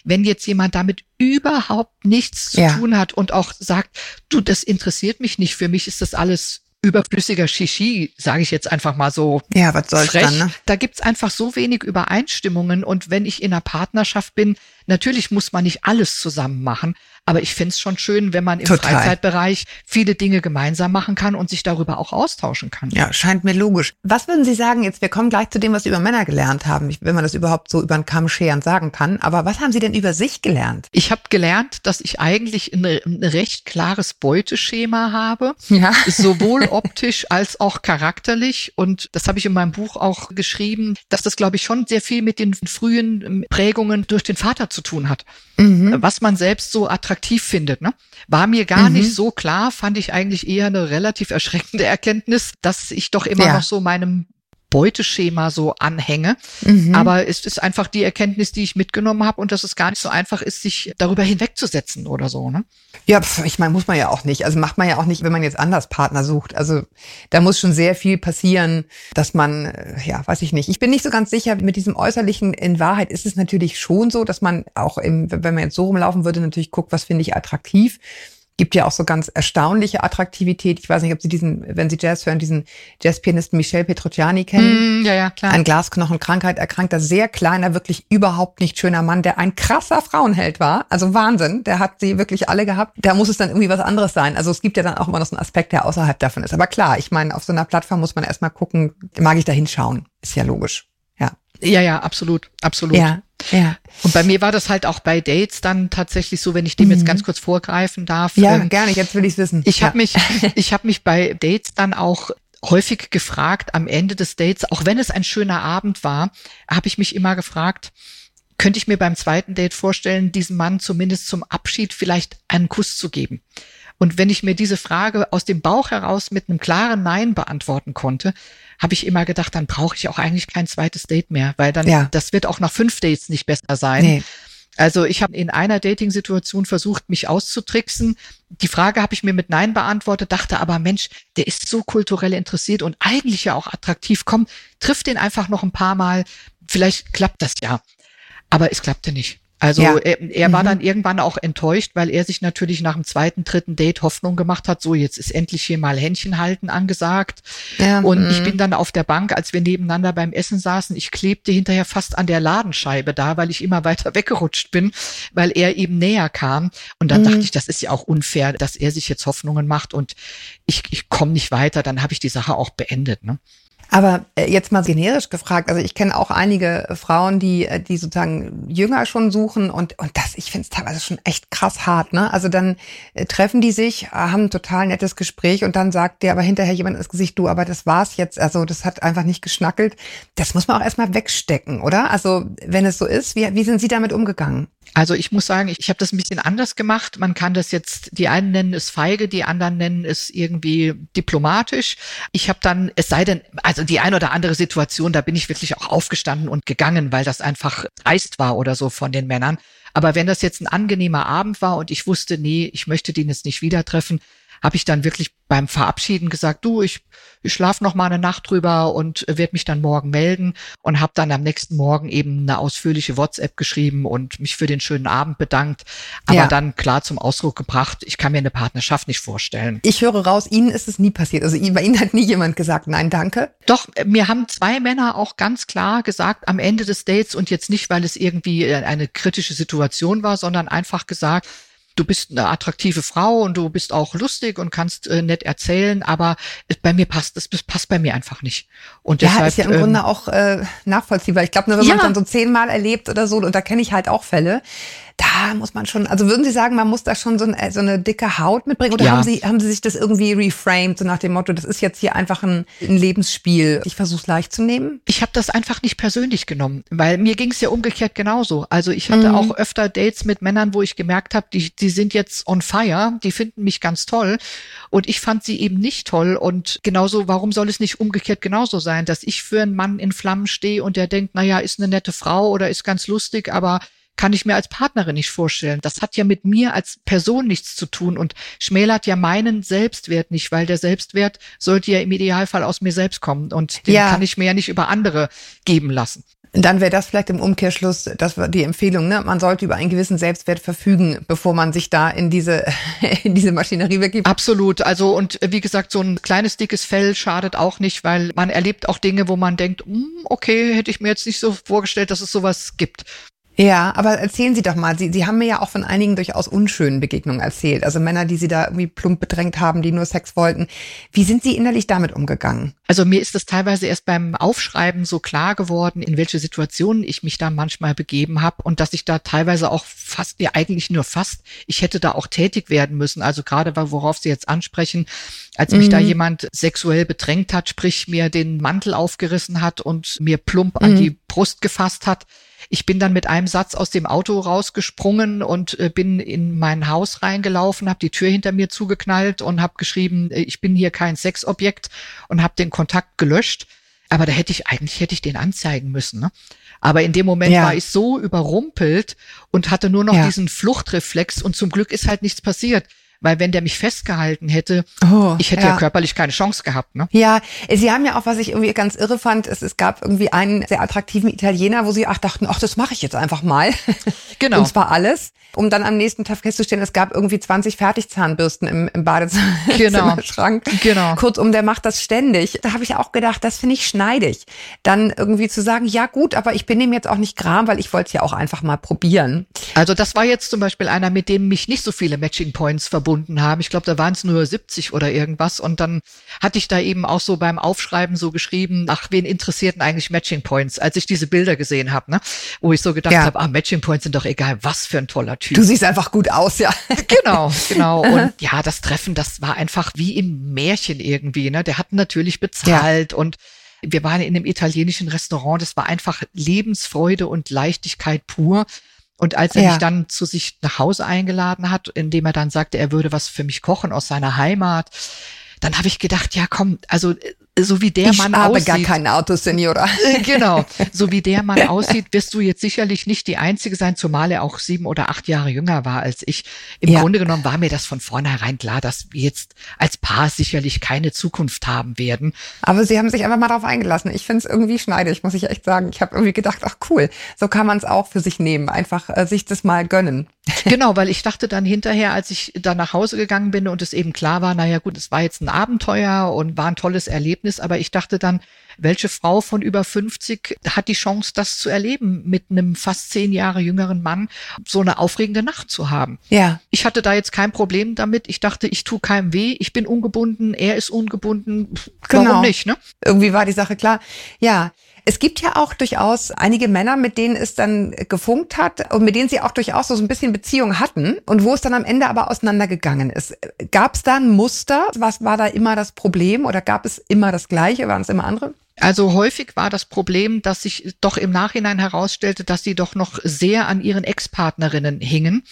Speaker 4: Wenn jetzt jemand damit überhaupt nichts zu ja. tun hat und auch sagt, du, das interessiert mich nicht, für mich ist das alles überflüssiger Shishi, sage ich jetzt einfach mal so.
Speaker 2: Ja, was soll's frech. dann? Ne?
Speaker 4: Da gibt's einfach so wenig Übereinstimmungen und wenn ich in einer Partnerschaft bin, natürlich muss man nicht alles zusammen machen, aber ich finde es schon schön, wenn man im Total. Freizeitbereich viele Dinge gemeinsam machen kann und sich darüber auch austauschen kann.
Speaker 2: Ja, scheint mir logisch. Was würden Sie sagen jetzt? Wir kommen gleich zu dem, was Sie über Männer gelernt haben, wenn man das überhaupt so über einen Kamm scheren sagen kann. Aber was haben Sie denn über sich gelernt?
Speaker 4: Ich habe gelernt, dass ich eigentlich ein, ein recht klares Beuteschema habe, ja. sowohl optisch als auch charakterlich. Und das habe ich in meinem Buch auch geschrieben, dass das, glaube ich, schon sehr viel mit den frühen Prägungen durch den Vater zu tun hat. Mhm. Was man selbst so attraktiv attraktiv findet. Ne? War mir gar mhm. nicht so klar, fand ich eigentlich eher eine relativ erschreckende Erkenntnis, dass ich doch immer ja. noch so meinem Beuteschema so anhänge. Mhm. Aber es ist einfach die Erkenntnis, die ich mitgenommen habe und dass es gar nicht so einfach ist, sich darüber hinwegzusetzen oder so. Ne?
Speaker 2: Ja, ich meine, muss man ja auch nicht. Also macht man ja auch nicht, wenn man jetzt anders Partner sucht. Also da muss schon sehr viel passieren, dass man, äh, ja, weiß ich nicht. Ich bin nicht so ganz sicher mit diesem Äußerlichen. In Wahrheit ist es natürlich schon so, dass man auch, im, wenn man jetzt so rumlaufen würde, natürlich guckt, was finde ich attraktiv gibt ja auch so ganz erstaunliche Attraktivität. Ich weiß nicht, ob Sie diesen, wenn Sie Jazz hören, diesen Jazzpianisten Michel Petrociani kennen.
Speaker 4: Mm, ja, ja, klar.
Speaker 2: An Glasknochenkrankheit erkrankter, sehr kleiner, wirklich überhaupt nicht schöner Mann, der ein krasser Frauenheld war. Also Wahnsinn. Der hat sie wirklich alle gehabt. Da muss es dann irgendwie was anderes sein. Also es gibt ja dann auch immer noch so einen Aspekt, der außerhalb davon ist. Aber klar, ich meine, auf so einer Plattform muss man erstmal gucken, mag ich da hinschauen. Ist ja logisch. Ja.
Speaker 4: Ja, absolut, absolut.
Speaker 2: Ja, ja.
Speaker 4: Und bei mir war das halt auch bei Dates dann tatsächlich so, wenn ich dem mhm. jetzt ganz kurz vorgreifen darf.
Speaker 2: Ja, ähm, gerne, jetzt will ich wissen.
Speaker 4: Ich ja. habe mich, ich habe mich bei Dates dann auch häufig gefragt am Ende des Dates, auch wenn es ein schöner Abend war, habe ich mich immer gefragt, könnte ich mir beim zweiten Date vorstellen, diesem Mann zumindest zum Abschied vielleicht einen Kuss zu geben. Und wenn ich mir diese Frage aus dem Bauch heraus mit einem klaren Nein beantworten konnte, habe ich immer gedacht, dann brauche ich auch eigentlich kein zweites Date mehr, weil dann ja. das wird auch nach fünf Dates nicht besser sein. Nee. Also ich habe in einer Dating-Situation versucht, mich auszutricksen. Die Frage habe ich mir mit Nein beantwortet, dachte aber, Mensch, der ist so kulturell interessiert und eigentlich ja auch attraktiv. Komm, triff den einfach noch ein paar Mal. Vielleicht klappt das ja. Aber es klappte nicht. Also ja. er, er mhm. war dann irgendwann auch enttäuscht, weil er sich natürlich nach dem zweiten, dritten Date Hoffnung gemacht hat, so jetzt ist endlich hier mal Händchen halten angesagt. Ja, und ich mhm. bin dann auf der Bank, als wir nebeneinander beim Essen saßen, ich klebte hinterher fast an der Ladenscheibe da, weil ich immer weiter weggerutscht bin, weil er eben näher kam. Und dann mhm. dachte ich, das ist ja auch unfair, dass er sich jetzt Hoffnungen macht und ich, ich komme nicht weiter, dann habe ich die Sache auch beendet. Ne?
Speaker 2: Aber äh, jetzt mal generisch gefragt, also ich kenne auch einige Frauen, die, äh, die sozusagen jünger schon suchen und, und das, ich finde es teilweise schon echt krass hart, ne? Also dann äh, treffen die sich, haben ein total nettes Gespräch und dann sagt dir aber hinterher jemand ins Gesicht, du, aber das war's jetzt, also das hat einfach nicht geschnackelt. Das muss man auch erstmal wegstecken, oder? Also wenn es so ist, wie, wie sind Sie damit umgegangen?
Speaker 4: Also ich muss sagen, ich, ich habe das ein bisschen anders gemacht. Man kann das jetzt, die einen nennen es feige, die anderen nennen es irgendwie diplomatisch. Ich habe dann, es sei denn, also die eine oder andere Situation, da bin ich wirklich auch aufgestanden und gegangen, weil das einfach dreist war oder so von den Männern. Aber wenn das jetzt ein angenehmer Abend war und ich wusste, nee, ich möchte den jetzt nicht wieder treffen, habe ich dann wirklich beim Verabschieden gesagt, du, ich, ich schlafe noch mal eine Nacht drüber und werde mich dann morgen melden und habe dann am nächsten Morgen eben eine ausführliche WhatsApp geschrieben und mich für den schönen Abend bedankt, aber ja. dann klar zum Ausdruck gebracht, ich kann mir eine Partnerschaft nicht vorstellen.
Speaker 2: Ich höre raus, Ihnen ist es nie passiert. Also bei Ihnen hat nie jemand gesagt, nein, danke.
Speaker 4: Doch, mir haben zwei Männer auch ganz klar gesagt am Ende des Dates und jetzt nicht, weil es irgendwie eine kritische Situation war, sondern einfach gesagt, du bist eine attraktive Frau und du bist auch lustig und kannst äh, nett erzählen, aber bei mir passt das, passt bei mir einfach nicht. Und
Speaker 2: deshalb, ja, ist ja im ähm, Grunde auch äh, nachvollziehbar. Ich glaube, nur wenn ja. man dann so zehnmal erlebt oder so, und da kenne ich halt auch Fälle, da muss man schon, also würden Sie sagen, man muss da schon so, ein, so eine dicke Haut mitbringen? Oder ja. haben, Sie, haben Sie sich das irgendwie reframed, so nach dem Motto, das ist jetzt hier einfach ein, ein Lebensspiel, ich versuche es leicht zu nehmen?
Speaker 4: Ich habe das einfach nicht persönlich genommen, weil mir ging es ja umgekehrt genauso. Also ich hatte mhm. auch öfter Dates mit Männern, wo ich gemerkt habe, die, die sind jetzt on fire, die finden mich ganz toll und ich fand sie eben nicht toll und genauso, warum soll es nicht umgekehrt genauso sein, dass ich für einen Mann in Flammen stehe und der denkt, naja, ist eine nette Frau oder ist ganz lustig, aber kann ich mir als Partnerin nicht vorstellen. Das hat ja mit mir als Person nichts zu tun und schmälert ja meinen Selbstwert nicht, weil der Selbstwert sollte ja im Idealfall aus mir selbst kommen und den ja. kann ich mir ja nicht über andere geben lassen.
Speaker 2: Dann wäre das vielleicht im Umkehrschluss das war die Empfehlung, ne? Man sollte über einen gewissen Selbstwert verfügen, bevor man sich da in diese, in diese Maschinerie begibt.
Speaker 4: Absolut. Also, und wie gesagt, so ein kleines, dickes Fell schadet auch nicht, weil man erlebt auch Dinge, wo man denkt, hm, okay, hätte ich mir jetzt nicht so vorgestellt, dass es sowas gibt.
Speaker 2: Ja, aber erzählen Sie doch mal, Sie, Sie haben mir ja auch von einigen durchaus unschönen Begegnungen erzählt. Also Männer, die Sie da irgendwie plump bedrängt haben, die nur Sex wollten. Wie sind Sie innerlich damit umgegangen?
Speaker 4: Also mir ist das teilweise erst beim Aufschreiben so klar geworden, in welche Situationen ich mich da manchmal begeben habe und dass ich da teilweise auch fast, ja eigentlich nur fast, ich hätte da auch tätig werden müssen. Also gerade worauf Sie jetzt ansprechen, als mich mhm. da jemand sexuell bedrängt hat, sprich mir den Mantel aufgerissen hat und mir plump mhm. an die Brust gefasst hat ich bin dann mit einem Satz aus dem Auto rausgesprungen und äh, bin in mein Haus reingelaufen, habe die Tür hinter mir zugeknallt und habe geschrieben, äh, ich bin hier kein Sexobjekt und habe den Kontakt gelöscht. Aber da hätte ich eigentlich hätte ich den anzeigen müssen. Ne? Aber in dem Moment ja. war ich so überrumpelt und hatte nur noch ja. diesen Fluchtreflex und zum Glück ist halt nichts passiert. Weil wenn der mich festgehalten hätte, oh, ich hätte ja. ja. körperlich keine Chance gehabt. Ne?
Speaker 2: Ja, Sie haben ja auch, was ich irgendwie ganz irre fand, es, es gab irgendwie einen sehr attraktiven Italiener, wo Sie auch dachten, ach, das mache ich jetzt einfach mal. Genau. Und zwar alles, um dann am nächsten Tag festzustellen, es gab irgendwie 20 Fertigzahnbürsten im, im Badezimmerschrank. Genau. genau. Kurzum, der macht das ständig. Da habe ich auch gedacht, das finde ich schneidig. Dann irgendwie zu sagen, ja gut, aber ich bin ihm jetzt auch nicht gram, weil ich wollte es ja auch einfach mal probieren.
Speaker 4: Also das war jetzt zum Beispiel einer, mit dem mich nicht so viele Matching Points verbunden gefunden haben. Ich glaube, da waren es nur 70 oder irgendwas. Und dann hatte ich da eben auch so beim Aufschreiben so geschrieben, ach, wen interessierten eigentlich Matching Points, als ich diese Bilder gesehen habe, ne? Wo ich so gedacht ja. habe, ah, Matching Points sind doch egal, was für ein toller Typ.
Speaker 2: Du siehst einfach gut aus, ja.
Speaker 4: Genau, genau. Und ja, das Treffen, das war einfach wie im Märchen irgendwie, ne? Der hat natürlich bezahlt ja. und wir waren in einem italienischen Restaurant, das war einfach Lebensfreude und Leichtigkeit pur. Und als er ja. mich dann zu sich nach Hause eingeladen hat, indem er dann sagte, er würde was für mich kochen aus seiner Heimat, dann habe ich gedacht, ja komm, also so wie der
Speaker 2: ich
Speaker 4: Mann
Speaker 2: habe
Speaker 4: aussieht.
Speaker 2: gar kein Auto, Senora.
Speaker 4: genau. So wie der Mann aussieht, wirst du jetzt sicherlich nicht die Einzige sein, zumal er auch sieben oder acht Jahre jünger war als ich. Im ja. Grunde genommen war mir das von vornherein klar, dass wir jetzt als Paar sicherlich keine Zukunft haben werden.
Speaker 2: Aber sie haben sich einfach mal darauf eingelassen. Ich finde es irgendwie schneidig, muss ich echt sagen. Ich habe irgendwie gedacht, ach cool, so kann man es auch für sich nehmen. Einfach äh, sich das mal gönnen.
Speaker 4: Genau, weil ich dachte dann hinterher, als ich da nach Hause gegangen bin und es eben klar war, naja gut, es war jetzt ein Abenteuer und war ein tolles Erlebnis, aber ich dachte dann, welche Frau von über 50 hat die Chance, das zu erleben, mit einem fast zehn Jahre jüngeren Mann so eine aufregende Nacht zu haben?
Speaker 2: Ja.
Speaker 4: Ich hatte da jetzt kein Problem damit. Ich dachte, ich tue keinem weh. Ich bin ungebunden. Er ist ungebunden. Warum genau. nicht, ne?
Speaker 2: Irgendwie war die Sache klar. Ja. Es gibt ja auch durchaus einige Männer, mit denen es dann gefunkt hat und mit denen sie auch durchaus so ein bisschen Beziehung hatten und wo es dann am Ende aber auseinandergegangen ist. Gab es da ein Muster? Was war da immer das Problem oder gab es immer das Gleiche? Waren es immer andere?
Speaker 4: Also häufig war das Problem, dass sich doch im Nachhinein herausstellte, dass sie doch noch sehr an ihren Ex-Partnerinnen hingen.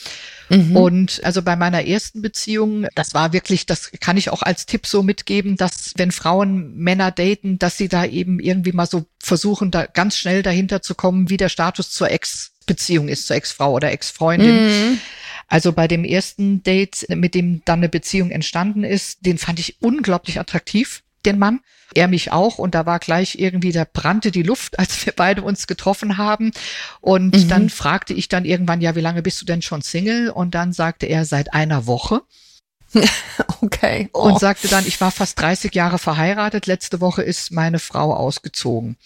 Speaker 4: Mhm. Und also bei meiner ersten Beziehung, das war wirklich, das kann ich auch als Tipp so mitgeben, dass wenn Frauen Männer daten, dass sie da eben irgendwie mal so versuchen, da ganz schnell dahinter zu kommen, wie der Status zur Ex-Beziehung ist, zur Ex-Frau oder Ex-Freundin. Mhm. Also bei dem ersten Date, mit dem dann eine Beziehung entstanden ist, den fand ich unglaublich attraktiv den Mann. Er mich auch und da war gleich irgendwie, da brannte die Luft, als wir beide uns getroffen haben. Und mhm. dann fragte ich dann irgendwann, ja, wie lange bist du denn schon Single? Und dann sagte er, seit einer Woche.
Speaker 2: Okay.
Speaker 4: Oh. Und sagte dann, ich war fast 30 Jahre verheiratet. Letzte Woche ist meine Frau ausgezogen.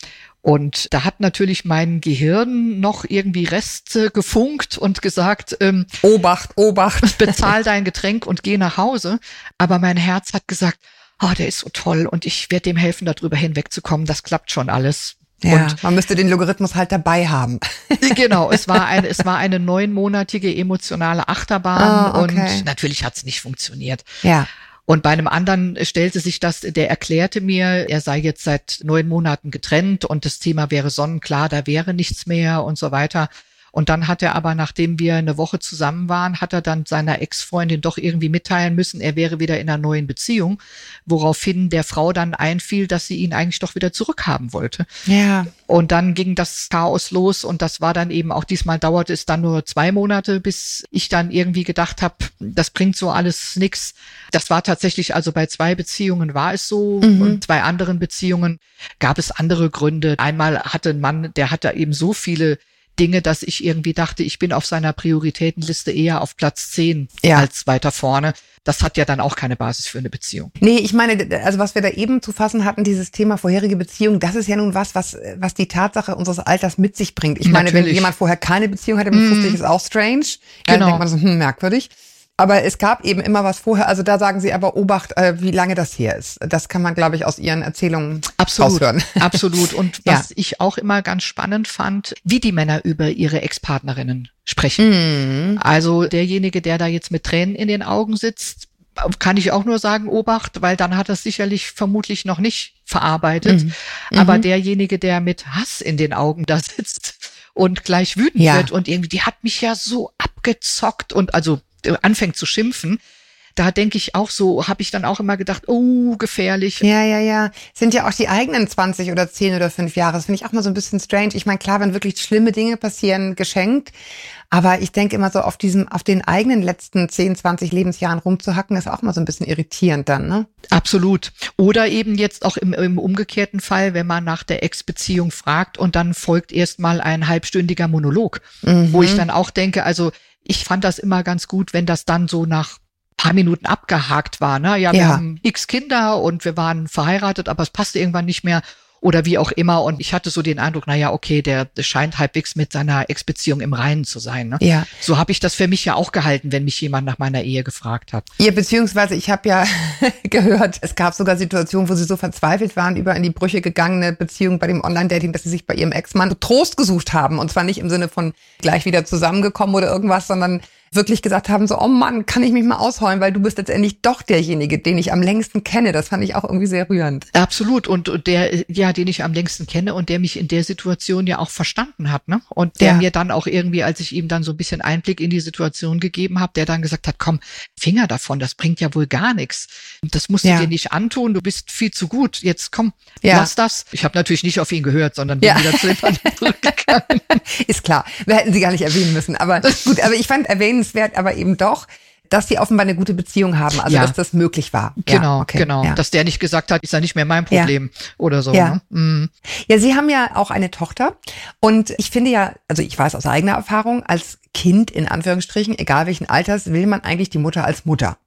Speaker 4: Und da hat natürlich mein Gehirn noch irgendwie Reste gefunkt und gesagt, ähm,
Speaker 2: Obacht, Obacht.
Speaker 4: Bezahl dein Getränk und geh nach Hause. Aber mein Herz hat gesagt, oh, der ist so toll und ich werde dem helfen, darüber hinwegzukommen. Das klappt schon alles.
Speaker 2: Ja,
Speaker 4: und
Speaker 2: man müsste den Logarithmus halt dabei haben.
Speaker 4: genau, es war eine, es war eine neunmonatige emotionale Achterbahn oh, okay. und natürlich hat es nicht funktioniert.
Speaker 2: Ja.
Speaker 4: Und bei einem anderen stellte sich das, der erklärte mir, er sei jetzt seit neun Monaten getrennt und das Thema wäre sonnenklar, da wäre nichts mehr und so weiter. Und dann hat er aber, nachdem wir eine Woche zusammen waren, hat er dann seiner Ex-Freundin doch irgendwie mitteilen müssen, er wäre wieder in einer neuen Beziehung, woraufhin der Frau dann einfiel, dass sie ihn eigentlich doch wieder zurückhaben wollte.
Speaker 2: Ja.
Speaker 4: Und dann ging das Chaos los und das war dann eben auch diesmal dauerte es dann nur zwei Monate, bis ich dann irgendwie gedacht habe, das bringt so alles nix. Das war tatsächlich also bei zwei Beziehungen war es so mhm. und zwei anderen Beziehungen gab es andere Gründe. Einmal hatte ein Mann, der hatte eben so viele Dinge, dass ich irgendwie dachte, ich bin auf seiner Prioritätenliste eher auf Platz 10 ja. als weiter vorne. Das hat ja dann auch keine Basis für eine Beziehung.
Speaker 2: Nee, ich meine, also was wir da eben zu fassen hatten, dieses Thema vorherige Beziehung, das ist ja nun was, was, was die Tatsache unseres Alters mit sich bringt. Ich meine, Natürlich. wenn jemand vorher keine Beziehung hatte mit 50, mm. ist auch strange. Dann genau. denkt man so, hm, merkwürdig. Aber es gab eben immer was vorher. Also da sagen Sie aber Obacht, äh, wie lange das her ist. Das kann man, glaube ich, aus Ihren Erzählungen
Speaker 4: absolut,
Speaker 2: raushören.
Speaker 4: Absolut. Und was ja. ich auch immer ganz spannend fand, wie die Männer über ihre Ex-Partnerinnen sprechen. Mhm. Also derjenige, der da jetzt mit Tränen in den Augen sitzt, kann ich auch nur sagen, Obacht, weil dann hat er sicherlich vermutlich noch nicht verarbeitet. Mhm. Aber mhm. derjenige, der mit Hass in den Augen da sitzt und gleich wütend ja. wird und irgendwie, die hat mich ja so abgezockt und also anfängt zu schimpfen, da denke ich auch so, habe ich dann auch immer gedacht, oh, gefährlich.
Speaker 2: Ja, ja, ja. Sind ja auch die eigenen 20 oder 10 oder 5 Jahre. Das finde ich auch mal so ein bisschen strange. Ich meine, klar, wenn wirklich schlimme Dinge passieren, geschenkt. Aber ich denke immer so, auf diesem, auf den eigenen letzten 10, 20 Lebensjahren rumzuhacken, ist auch mal so ein bisschen irritierend dann, ne?
Speaker 4: Absolut. Oder eben jetzt auch im, im umgekehrten Fall, wenn man nach der Ex-Beziehung fragt und dann folgt erstmal ein halbstündiger Monolog, mhm. wo ich dann auch denke, also ich fand das immer ganz gut, wenn das dann so nach paar Minuten abgehakt war. Ne? Ja, wir ja. haben x Kinder und wir waren verheiratet, aber es passte irgendwann nicht mehr oder wie auch immer. Und ich hatte so den Eindruck, naja, okay, der, der scheint halbwegs mit seiner Ex-Beziehung im Reinen zu sein. Ne?
Speaker 2: Ja.
Speaker 4: So habe ich das für mich ja auch gehalten, wenn mich jemand nach meiner Ehe gefragt hat.
Speaker 2: Ja, beziehungsweise ich habe ja gehört, es gab sogar Situationen, wo sie so verzweifelt waren über in die Brüche gegangene Beziehung bei dem Online-Dating, dass sie sich bei ihrem Ex-Mann Trost gesucht haben. Und zwar nicht im Sinne von gleich wieder zusammengekommen oder irgendwas, sondern wirklich gesagt haben, so, oh Mann, kann ich mich mal ausheulen, weil du bist letztendlich doch derjenige, den ich am längsten kenne. Das fand ich auch irgendwie sehr rührend.
Speaker 4: Absolut. Und, und der, ja, den ich am längsten kenne und der mich in der Situation ja auch verstanden hat, ne? Und der ja. mir dann auch irgendwie, als ich ihm dann so ein bisschen Einblick in die Situation gegeben habe, der dann gesagt hat, komm, Finger davon, das bringt ja wohl gar nichts. Das musst du ja. dir nicht antun, du bist viel zu gut. Jetzt komm, ja. lass das. Ich habe natürlich nicht auf ihn gehört, sondern bin wieder zu den zurückgegangen.
Speaker 2: Ist klar. Wir hätten sie gar nicht erwähnen müssen. Aber gut, aber ich fand erwähnenswert aber eben doch, dass sie offenbar eine gute Beziehung haben, also ja. dass das möglich war.
Speaker 4: Genau, ja, okay, genau. Ja. Dass der nicht gesagt hat, ist ja nicht mehr mein Problem oder so.
Speaker 2: Ja. Ne? Mhm. ja, Sie haben ja auch eine Tochter und ich finde ja, also ich weiß aus eigener Erfahrung, als Kind in Anführungsstrichen, egal welchen Alters, will man eigentlich die Mutter als Mutter.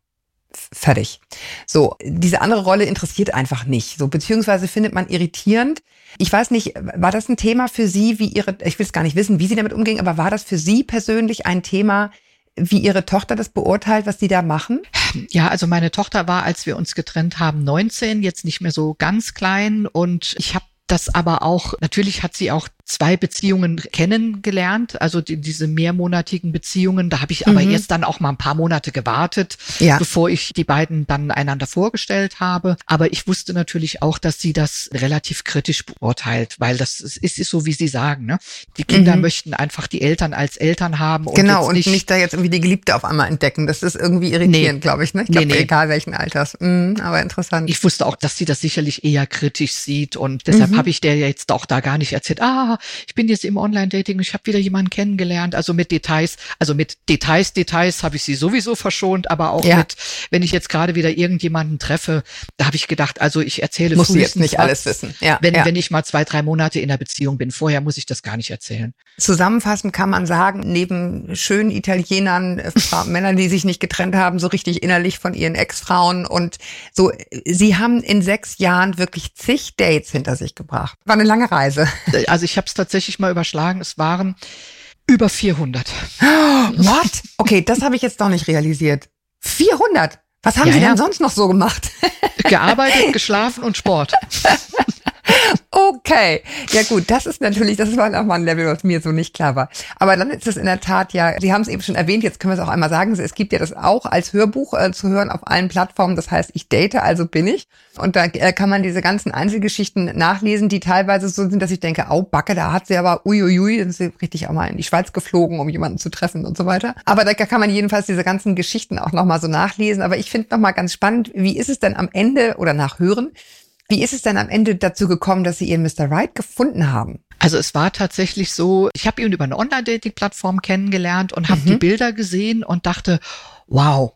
Speaker 2: Fertig. So, diese andere Rolle interessiert einfach nicht. So, beziehungsweise findet man irritierend. Ich weiß nicht, war das ein Thema für Sie, wie Ihre, ich will es gar nicht wissen, wie Sie damit umgehen, aber war das für Sie persönlich ein Thema, wie Ihre Tochter das beurteilt, was Sie da machen?
Speaker 4: Ja, also meine Tochter war, als wir uns getrennt haben, 19, jetzt nicht mehr so ganz klein und ich habe das aber auch, natürlich hat sie auch zwei Beziehungen kennengelernt, also die, diese mehrmonatigen Beziehungen. Da habe ich aber mhm. erst dann auch mal ein paar Monate gewartet, ja. bevor ich die beiden dann einander vorgestellt habe. Aber ich wusste natürlich auch, dass sie das relativ kritisch beurteilt, weil das ist, ist so, wie Sie sagen. Ne? Die Kinder mhm. möchten einfach die Eltern als Eltern haben.
Speaker 2: Und genau, und nicht, nicht, da jetzt irgendwie die Geliebte auf einmal entdecken. Das ist irgendwie irritierend, nee. glaube ich. Ne? Ich glaube, nee, nee. egal welchen Alters. Mhm, aber interessant.
Speaker 4: Ich wusste auch, dass sie das sicherlich eher kritisch sieht und deshalb mhm. habe ich der jetzt auch da gar nicht erzählt, ah, ich bin jetzt im Online-Dating, ich habe wieder jemanden kennengelernt, also mit Details, also mit Details, Details habe ich sie sowieso verschont, aber auch ja. mit, wenn ich jetzt gerade wieder irgendjemanden treffe, da habe ich gedacht, also ich erzähle
Speaker 2: muss jetzt nicht alles wissen.
Speaker 4: Ja, wenn, ja. wenn ich mal zwei, drei Monate in der Beziehung bin. Vorher muss ich das gar nicht erzählen.
Speaker 2: Zusammenfassend kann man sagen, neben schönen Italienern, äh, Männern, die sich nicht getrennt haben, so richtig innerlich von ihren Ex-Frauen und so, sie haben in sechs Jahren wirklich zig Dates hinter sich gebracht. War eine lange Reise.
Speaker 4: Also ich habe es tatsächlich mal überschlagen. Es waren über 400.
Speaker 2: What? Okay, das habe ich jetzt doch nicht realisiert. 400? Was haben ja, Sie denn ja. sonst noch so gemacht?
Speaker 4: Gearbeitet, geschlafen und Sport.
Speaker 2: Okay, ja gut, das ist natürlich, das war nochmal ein Level, was mir so nicht klar war. Aber dann ist es in der Tat ja, Sie haben es eben schon erwähnt, jetzt können wir es auch einmal sagen, es gibt ja das auch als Hörbuch äh, zu hören auf allen Plattformen, das heißt, ich date, also bin ich. Und da äh, kann man diese ganzen Einzelgeschichten nachlesen, die teilweise so sind, dass ich denke, au, Backe, da hat sie aber uiuiui, dann ist sie richtig auch mal in die Schweiz geflogen, um jemanden zu treffen und so weiter. Aber da kann man jedenfalls diese ganzen Geschichten auch nochmal so nachlesen. Aber ich finde nochmal ganz spannend, wie ist es denn am Ende oder nach Hören, wie ist es denn am Ende dazu gekommen, dass Sie Ihren Mr. Right gefunden haben?
Speaker 4: Also es war tatsächlich so, ich habe ihn über eine Online-Dating-Plattform kennengelernt und habe mhm. die Bilder gesehen und dachte, wow,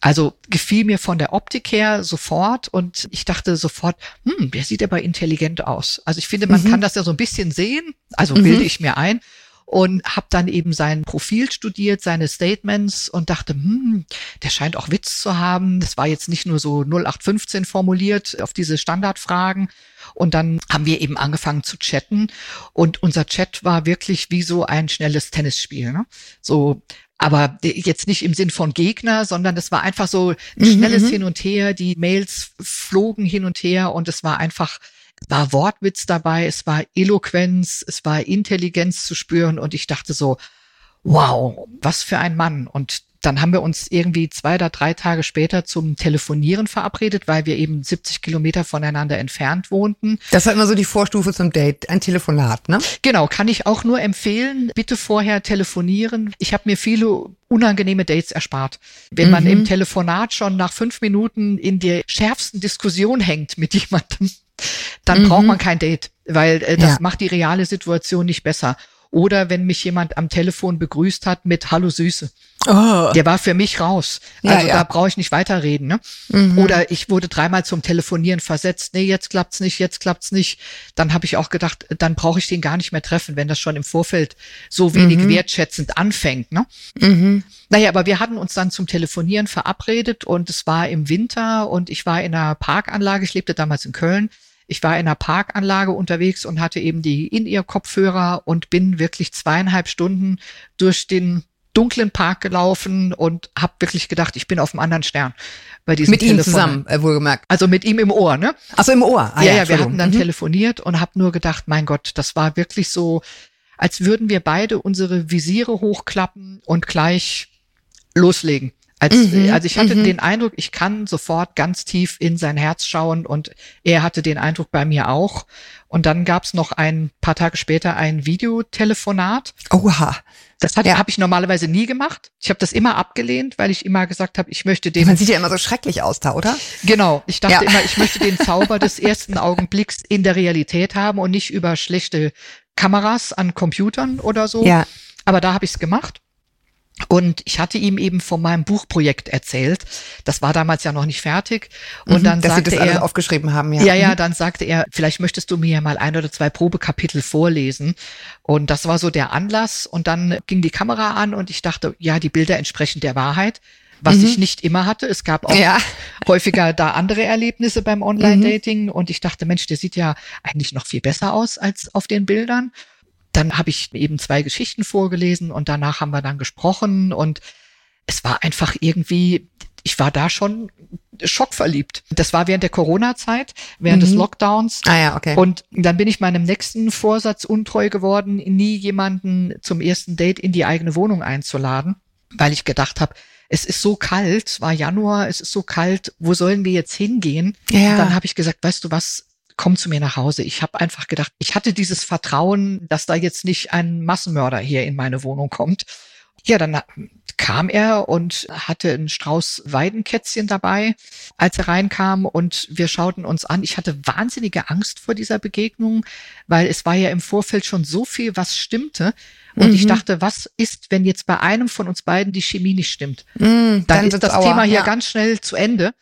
Speaker 4: also gefiel mir von der Optik her sofort und ich dachte sofort, hm, der sieht aber intelligent aus. Also ich finde, man mhm. kann das ja so ein bisschen sehen, also mhm. bilde ich mir ein und habe dann eben sein Profil studiert, seine Statements und dachte, hm, der scheint auch Witz zu haben. Das war jetzt nicht nur so 0815 formuliert auf diese Standardfragen. Und dann haben wir eben angefangen zu chatten und unser Chat war wirklich wie so ein schnelles Tennisspiel. Ne? So aber jetzt nicht im Sinn von Gegner, sondern es war einfach so ein mhm, schnelles mhm. Hin und Her. Die Mails flogen hin und her und es war einfach war Wortwitz dabei, es war Eloquenz, es war Intelligenz zu spüren und ich dachte so, wow, was für ein Mann. Und dann haben wir uns irgendwie zwei oder drei Tage später zum Telefonieren verabredet, weil wir eben 70 Kilometer voneinander entfernt wohnten.
Speaker 2: Das war immer so die Vorstufe zum Date, ein Telefonat, ne?
Speaker 4: Genau, kann ich auch nur empfehlen. Bitte vorher telefonieren. Ich habe mir viele unangenehme Dates erspart. Wenn mhm. man im Telefonat schon nach fünf Minuten in der schärfsten Diskussion hängt mit jemandem, dann mhm. braucht man kein Date, weil äh, das ja. macht die reale Situation nicht besser. Oder wenn mich jemand am Telefon begrüßt hat mit Hallo Süße. Oh. Der war für mich raus. Also ja, ja. da brauche ich nicht weiterreden. Ne? Mhm. Oder ich wurde dreimal zum Telefonieren versetzt. Nee, jetzt klappt's nicht, jetzt klappt's nicht. Dann habe ich auch gedacht, dann brauche ich den gar nicht mehr treffen, wenn das schon im Vorfeld so wenig mhm. wertschätzend anfängt. Ne? Mhm. Naja, aber wir hatten uns dann zum Telefonieren verabredet und es war im Winter und ich war in einer Parkanlage. Ich lebte damals in Köln ich war in einer Parkanlage unterwegs und hatte eben die In-Ear-Kopfhörer und bin wirklich zweieinhalb Stunden durch den dunklen Park gelaufen und habe wirklich gedacht, ich bin auf einem anderen Stern bei diesem
Speaker 2: Mit Telefon. ihm zusammen, äh, wohlgemerkt.
Speaker 4: Also mit ihm im Ohr, ne?
Speaker 2: Ach so, im Ohr.
Speaker 4: Ah, ja, ja, ja wir hatten dann mhm. telefoniert und habe nur gedacht, mein Gott, das war wirklich so, als würden wir beide unsere Visiere hochklappen und gleich loslegen. Als, mhm, also ich hatte mhm. den Eindruck, ich kann sofort ganz tief in sein Herz schauen und er hatte den Eindruck bei mir auch. Und dann gab es noch ein paar Tage später ein Videotelefonat.
Speaker 2: Oha.
Speaker 4: Das ja. habe ich normalerweise nie gemacht. Ich habe das immer abgelehnt, weil ich immer gesagt habe, ich möchte den.
Speaker 2: Man sieht ja immer so schrecklich aus da, oder?
Speaker 4: Genau. Ich dachte ja. immer, ich möchte den Zauber des ersten Augenblicks in der Realität haben und nicht über schlechte Kameras an Computern oder so. Ja. Aber da habe ich es gemacht. Und ich hatte ihm eben von meinem Buchprojekt erzählt. Das war damals ja noch nicht fertig. Und mhm, dann
Speaker 2: dass
Speaker 4: sagte
Speaker 2: Sie das
Speaker 4: er,
Speaker 2: aufgeschrieben haben,
Speaker 4: ja. Ja, ja, mhm. dann sagte er, vielleicht möchtest du mir mal ein oder zwei Probekapitel vorlesen. Und das war so der Anlass. Und dann ging die Kamera an und ich dachte, ja, die Bilder entsprechen der Wahrheit. Was mhm. ich nicht immer hatte. Es gab auch ja. häufiger da andere Erlebnisse beim Online-Dating. Mhm. Und ich dachte, Mensch, der sieht ja eigentlich noch viel besser aus als auf den Bildern dann habe ich eben zwei Geschichten vorgelesen und danach haben wir dann gesprochen und es war einfach irgendwie, ich war da schon schockverliebt. Das war während der Corona-Zeit, während mhm. des Lockdowns.
Speaker 2: Ah ja, okay.
Speaker 4: Und dann bin ich meinem nächsten Vorsatz untreu geworden, nie jemanden zum ersten Date in die eigene Wohnung einzuladen, weil ich gedacht habe, es ist so kalt, es war Januar, es ist so kalt, wo sollen wir jetzt hingehen? Ja. Und dann habe ich gesagt, weißt du was, komm zu mir nach Hause. Ich habe einfach gedacht, ich hatte dieses Vertrauen, dass da jetzt nicht ein Massenmörder hier in meine Wohnung kommt. Ja, dann kam er und hatte einen Strauß Weidenkätzchen dabei, als er reinkam und wir schauten uns an. Ich hatte wahnsinnige Angst vor dieser Begegnung, weil es war ja im Vorfeld schon so viel, was stimmte. Und mhm. ich dachte, was ist, wenn jetzt bei einem von uns beiden die Chemie nicht stimmt? Mhm, dann, dann ist das Thema hier ja. ganz schnell zu Ende.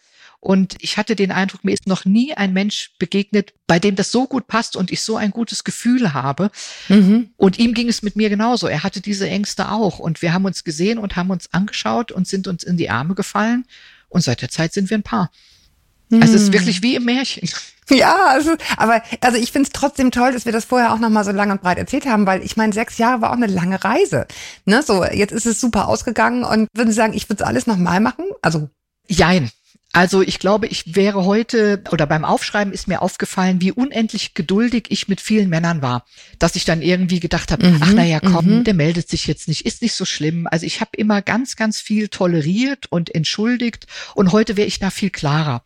Speaker 4: Und ich hatte den Eindruck, mir ist noch nie ein Mensch begegnet, bei dem das so gut passt und ich so ein gutes Gefühl habe. Mhm. Und ihm ging es mit mir genauso. Er hatte diese Ängste auch. Und wir haben uns gesehen und haben uns angeschaut und sind uns in die Arme gefallen. Und seit der Zeit sind wir ein Paar. Mhm. Also es ist wirklich wie im Märchen.
Speaker 2: Ja, also, aber also ich finde es trotzdem toll, dass wir das vorher auch nochmal so lang und breit erzählt haben, weil ich meine, sechs Jahre war auch eine lange Reise. Ne? So, jetzt ist es super ausgegangen und würden Sie sagen, ich würde es alles nochmal machen? Also
Speaker 4: Jein. Also ich glaube, ich wäre heute oder beim Aufschreiben ist mir aufgefallen, wie unendlich geduldig ich mit vielen Männern war, dass ich dann irgendwie gedacht habe, mhm, ach naja, komm, mhm. der meldet sich jetzt nicht, ist nicht so schlimm. Also ich habe immer ganz, ganz viel toleriert und entschuldigt und heute wäre ich da viel klarer.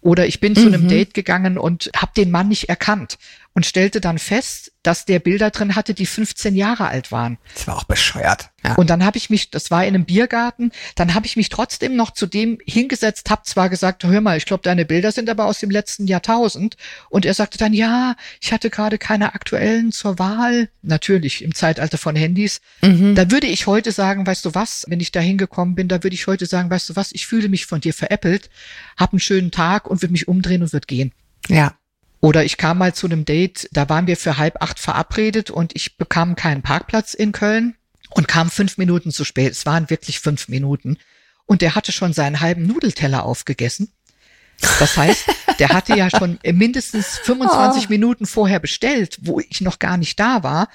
Speaker 4: Oder ich bin mhm. zu einem mhm. Date gegangen und habe den Mann nicht erkannt und stellte dann fest, dass der Bilder drin hatte, die 15 Jahre alt waren.
Speaker 2: Das war auch bescheuert.
Speaker 4: Ja. Und dann habe ich mich, das war in einem Biergarten, dann habe ich mich trotzdem noch zu dem hingesetzt, habe zwar gesagt, hör mal, ich glaube, deine Bilder sind aber aus dem letzten Jahrtausend. Und er sagte dann, ja, ich hatte gerade keine aktuellen zur Wahl. Natürlich im Zeitalter von Handys. Mhm. Da würde ich heute sagen, weißt du was, wenn ich da hingekommen bin, da würde ich heute sagen, weißt du was, ich fühle mich von dir veräppelt, hab einen schönen Tag und würde mich umdrehen und würde gehen.
Speaker 2: Ja.
Speaker 4: Oder ich kam mal zu einem Date, da waren wir für halb acht verabredet und ich bekam keinen Parkplatz in Köln und kam fünf Minuten zu spät. Es waren wirklich fünf Minuten. Und der hatte schon seinen halben Nudelteller aufgegessen. Das heißt, der hatte ja schon mindestens 25 oh. Minuten vorher bestellt, wo ich noch gar nicht da war.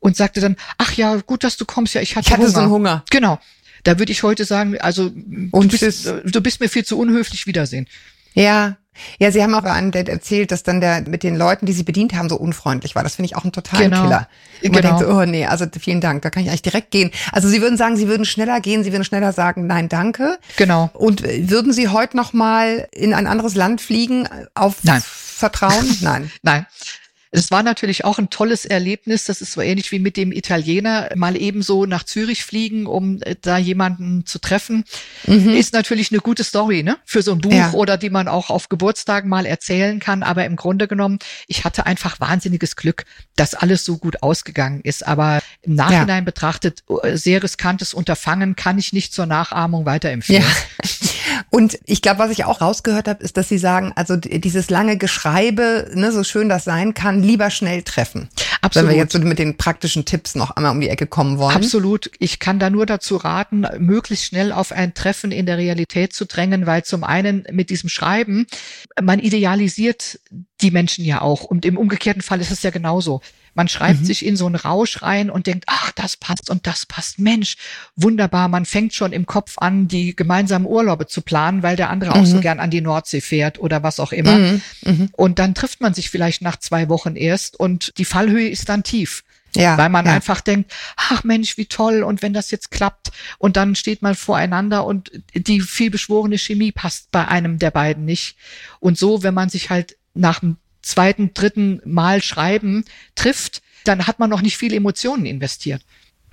Speaker 4: Und sagte dann, ach ja, gut, dass du kommst, ja, ich hatte, ich hatte Hunger. So Hunger. Genau. Da würde ich heute sagen, also und du bist, du bist mir viel zu unhöflich, Wiedersehen.
Speaker 2: Ja, ja, Sie haben auch an Date erzählt, dass dann der mit den Leuten, die Sie bedient haben, so unfreundlich war. Das finde ich auch ein totaler genau. Killer. Und genau. man denkt so, oh nee, also vielen Dank, da kann ich eigentlich direkt gehen. Also Sie würden sagen, Sie würden schneller gehen, Sie würden schneller sagen, nein, danke.
Speaker 4: Genau.
Speaker 2: Und würden Sie heute noch mal in ein anderes Land fliegen auf
Speaker 4: nein.
Speaker 2: Vertrauen? Nein.
Speaker 4: nein. Es war natürlich auch ein tolles Erlebnis. Das ist so ähnlich wie mit dem Italiener mal ebenso nach Zürich fliegen, um äh, da jemanden zu treffen. Mhm. Ist natürlich eine gute Story, ne? Für so ein Buch ja. oder die man auch auf Geburtstagen mal erzählen kann. Aber im Grunde genommen, ich hatte einfach wahnsinniges Glück, dass alles so gut ausgegangen ist. Aber im Nachhinein ja. betrachtet, äh, sehr riskantes Unterfangen kann ich nicht zur Nachahmung weiterempfehlen. Ja.
Speaker 2: Und ich glaube, was ich auch rausgehört habe, ist, dass Sie sagen, also dieses lange Geschreibe, ne, so schön das sein kann, lieber schnell treffen. Absolut. Wenn wir jetzt so mit den praktischen Tipps noch einmal um die Ecke kommen wollen.
Speaker 4: Absolut. Ich kann da nur dazu raten, möglichst schnell auf ein Treffen in der Realität zu drängen, weil zum einen mit diesem Schreiben, man idealisiert die Menschen ja auch. Und im umgekehrten Fall ist es ja genauso. Man schreibt mhm. sich in so einen Rausch rein und denkt, ach, das passt und das passt. Mensch, wunderbar. Man fängt schon im Kopf an, die gemeinsamen Urlaube zu planen, weil der andere mhm. auch so mhm. gern an die Nordsee fährt oder was auch immer. Mhm. mhm. Und dann trifft man sich vielleicht nach zwei Wochen erst und die Fallhöhe ist dann tief. Ja, weil man ja. einfach denkt, ach Mensch, wie toll und wenn das jetzt klappt und dann steht man voreinander und die vielbeschworene Chemie passt bei einem der beiden nicht. Und so, wenn man sich halt nach dem zweiten, dritten Mal schreiben trifft, dann hat man noch nicht viele Emotionen investiert.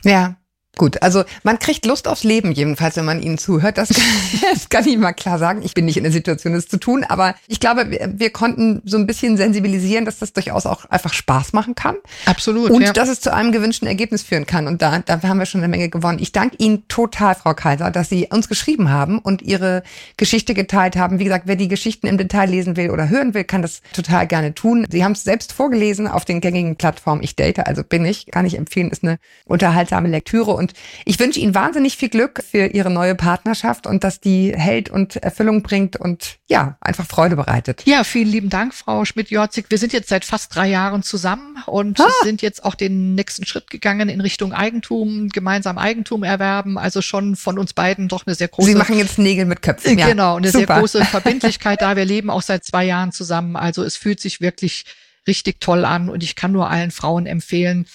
Speaker 2: Ja, Gut, also man kriegt Lust aufs Leben jedenfalls, wenn man ihnen zuhört. Das kann, das kann ich mal klar sagen. Ich bin nicht in der Situation, das zu tun, aber ich glaube, wir, wir, konnten so ein bisschen sensibilisieren, dass das durchaus auch einfach Spaß machen kann.
Speaker 4: Absolut.
Speaker 2: Und ja. dass es zu einem gewünschten Ergebnis führen kann. Und da, da haben wir schon eine Menge gewonnen. Ich danke Ihnen total, Frau Kaiser, dass Sie uns geschrieben haben und Ihre Geschichte geteilt haben. Wie gesagt, wer die Geschichten im Detail lesen will oder hören will, kann das total gerne tun. Sie haben es selbst vorgelesen auf den gängigen Plattformen. Ich date, also bin ich, kann ich empfehlen, ist eine unterhaltsame Lektüre und ich wünsche Ihnen wahnsinnig viel Glück für Ihre neue Partnerschaft und dass die hält und Erfüllung bringt und ja, einfach Freude bereitet.
Speaker 4: Ja, vielen lieben Dank, Frau Schmidt-Jorzig. Wir sind jetzt seit fast drei Jahren zusammen und ah. sind jetzt auch den nächsten Schritt gegangen in Richtung Eigentum, gemeinsam Eigentum erwerben. Also schon von uns beiden doch eine sehr große.
Speaker 2: Sie machen jetzt Nägel mit Köpfen.
Speaker 4: Ja. Genau, eine Super. sehr große Verbindlichkeit da. Wir leben auch seit zwei Jahren zusammen. Also es fühlt sich wirklich richtig toll an und ich kann nur allen Frauen empfehlen,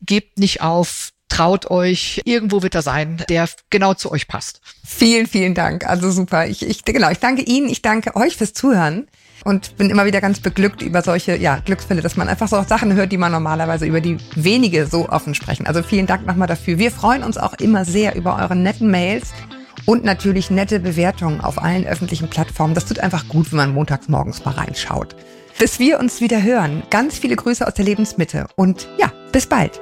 Speaker 4: gebt nicht auf, traut euch, irgendwo wird er sein, der genau zu euch passt.
Speaker 2: Vielen, vielen Dank. Also super. Ich, ich, genau, ich danke Ihnen, ich danke euch fürs Zuhören und bin immer wieder ganz beglückt über solche ja, Glücksfälle, dass man einfach so Sachen hört, die man normalerweise über die wenige so offen sprechen. Also vielen Dank nochmal dafür. Wir freuen uns auch immer sehr über eure netten Mails und natürlich nette Bewertungen auf allen öffentlichen Plattformen. Das tut einfach gut, wenn man montags morgens mal reinschaut. Bis wir uns wieder hören. Ganz viele Grüße aus der Lebensmitte und ja, bis bald.